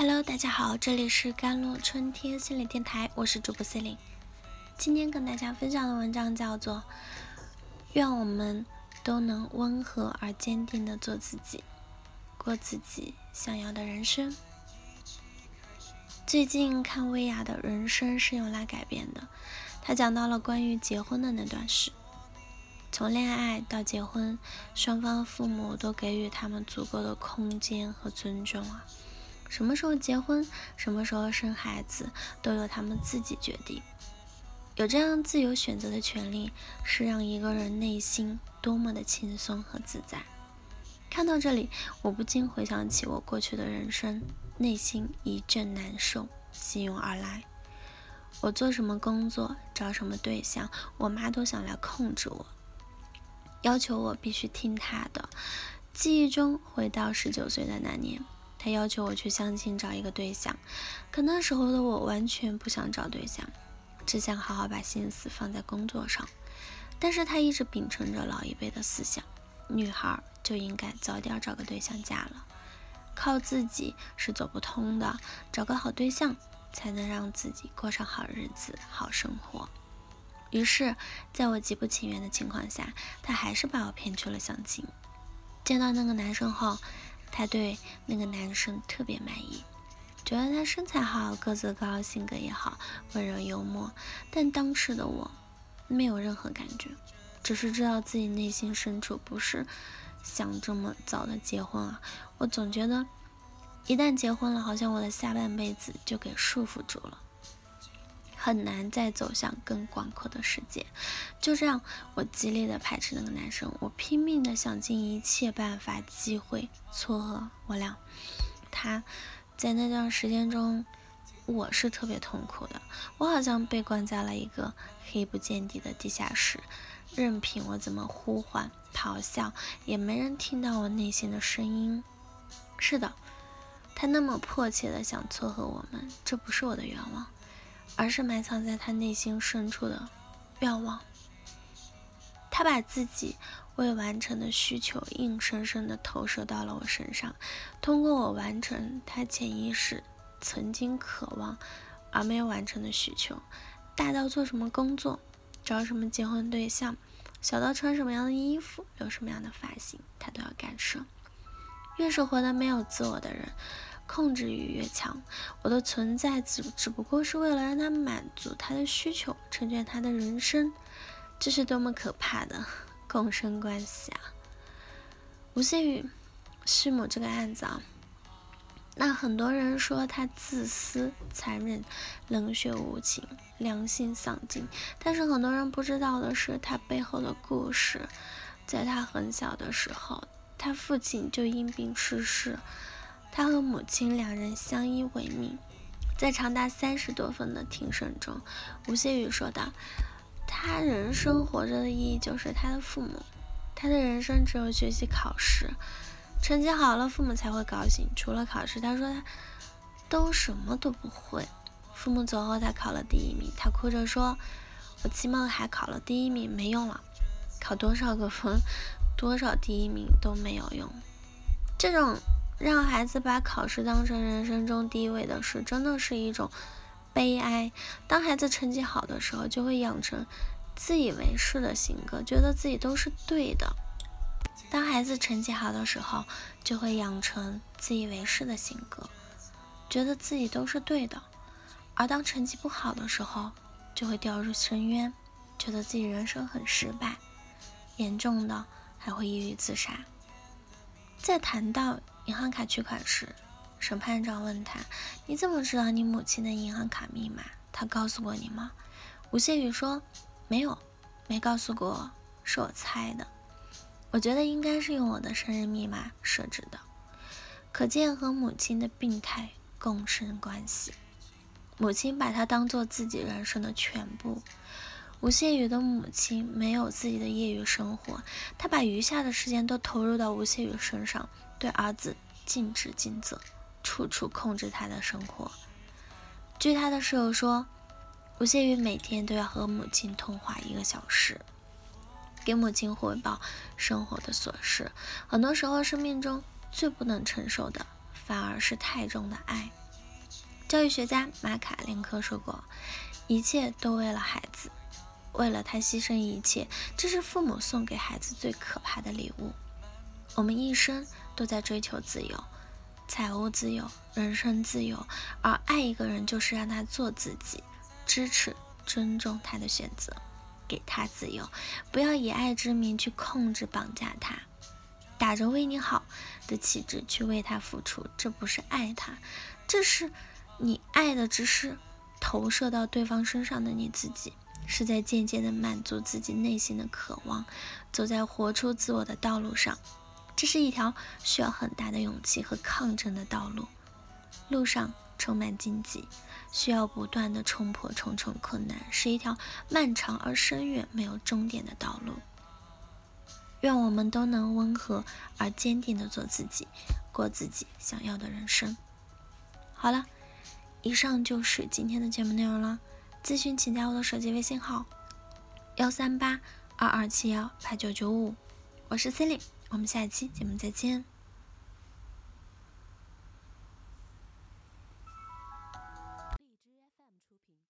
Hello，大家好，这里是甘露春天心理电台，我是主播 C 琳。今天跟大家分享的文章叫做《愿我们都能温和而坚定的做自己，过自己想要的人生》。最近看薇娅的人生是用来改变的，她讲到了关于结婚的那段事。从恋爱到结婚，双方父母都给予他们足够的空间和尊重啊。什么时候结婚，什么时候生孩子，都由他们自己决定。有这样自由选择的权利，是让一个人内心多么的轻松和自在。看到这里，我不禁回想起我过去的人生，内心一阵难受，汹涌而来。我做什么工作，找什么对象，我妈都想来控制我，要求我必须听她的。记忆中，回到十九岁的那年。他要求我去相亲找一个对象，可那时候的我完全不想找对象，只想好好把心思放在工作上。但是他一直秉承着老一辈的思想，女孩就应该早点找个对象嫁了，靠自己是走不通的，找个好对象才能让自己过上好日子、好生活。于是，在我极不情愿的情况下，他还是把我骗去了相亲。见到那个男生后。他对那个男生特别满意，觉得他身材好、个子高、性格也好、温柔幽默。但当时的我没有任何感觉，只是知道自己内心深处不是想这么早的结婚啊。我总觉得一旦结婚了，好像我的下半辈子就给束缚住了。很难再走向更广阔的世界。就这样，我激烈的排斥那个男生，我拼命的想尽一切办法、机会撮合我俩。他在那段时间中，我是特别痛苦的。我好像被关在了一个黑不见底的地下室，任凭我怎么呼唤、咆哮，也没人听到我内心的声音。是的，他那么迫切的想撮合我们，这不是我的愿望。而是埋藏在他内心深处的愿望。他把自己未完成的需求硬生生地投射到了我身上，通过我完成他潜意识曾经渴望而没有完成的需求。大到做什么工作，找什么结婚对象，小到穿什么样的衣服，留什么样的发型，他都要干涉。越是活得没有自我的人。控制欲越强，我的存在只只不过是为了让他满足他的需求，成全他的人生，这是多么可怕的 共生关系啊！吴谢宇弑母这个案子啊，那很多人说他自私、残忍、冷血无情、良心丧尽，但是很多人不知道的是他背后的故事，在他很小的时候，他父亲就因病逝世。他和母亲两人相依为命，在长达三十多分的庭审中，吴谢宇说道：“他人生活着的意义就是他的父母，他的人生只有学习考试，成绩好了父母才会高兴。除了考试，他说他都什么都不会。父母走后，他考了第一名，他哭着说：‘我期末还考了第一名，没用了，考多少个分，多少第一名都没有用。’这种。”让孩子把考试当成人生中第一位的事，真的是一种悲哀。当孩子成绩好的时候，就会养成自以为是的性格，觉得自己都是对的。当孩子成绩好的时候，就会养成自以为是的性格，觉得自己都是对的。而当成绩不好的时候，就会掉入深渊，觉得自己人生很失败，严重的还会抑郁自杀。在谈到。银行卡取款时，审判长问他：“你怎么知道你母亲的银行卡密码？他告诉过你吗？”吴谢宇说：“没有，没告诉过，是我猜的。我觉得应该是用我的生日密码设置的。可见和母亲的病态共生关系。母亲把他当做自己人生的全部。吴谢宇的母亲没有自己的业余生活，他把余下的时间都投入到吴谢宇身上。”对儿子尽职尽责，处处控制他的生活。据他的室友说，吴谢宇每天都要和母亲通话一个小时，给母亲汇报生活的琐事。很多时候，生命中最不能承受的，反而是太重的爱教育学家马卡连科说过：“一切都为了孩子，为了他牺牲一切，这是父母送给孩子最可怕的礼物。”我们一生都在追求自由，财务自由、人身自由，而爱一个人就是让他做自己，支持、尊重他的选择。给他自由，不要以爱之名去控制、绑架他，打着为你好的旗帜去为他付出，这不是爱他，这是你爱的只是投射到对方身上的你自己，是在间接的满足自己内心的渴望，走在活出自我的道路上，这是一条需要很大的勇气和抗争的道路，路上充满荆棘。需要不断的冲破重重困难，是一条漫长而深远、没有终点的道路。愿我们都能温和而坚定的做自己，过自己想要的人生。好了，以上就是今天的节目内容了。咨询请加我的手机微信号：幺三八二二七幺八九九五，我是 c e l i n e 我们下期节目再见。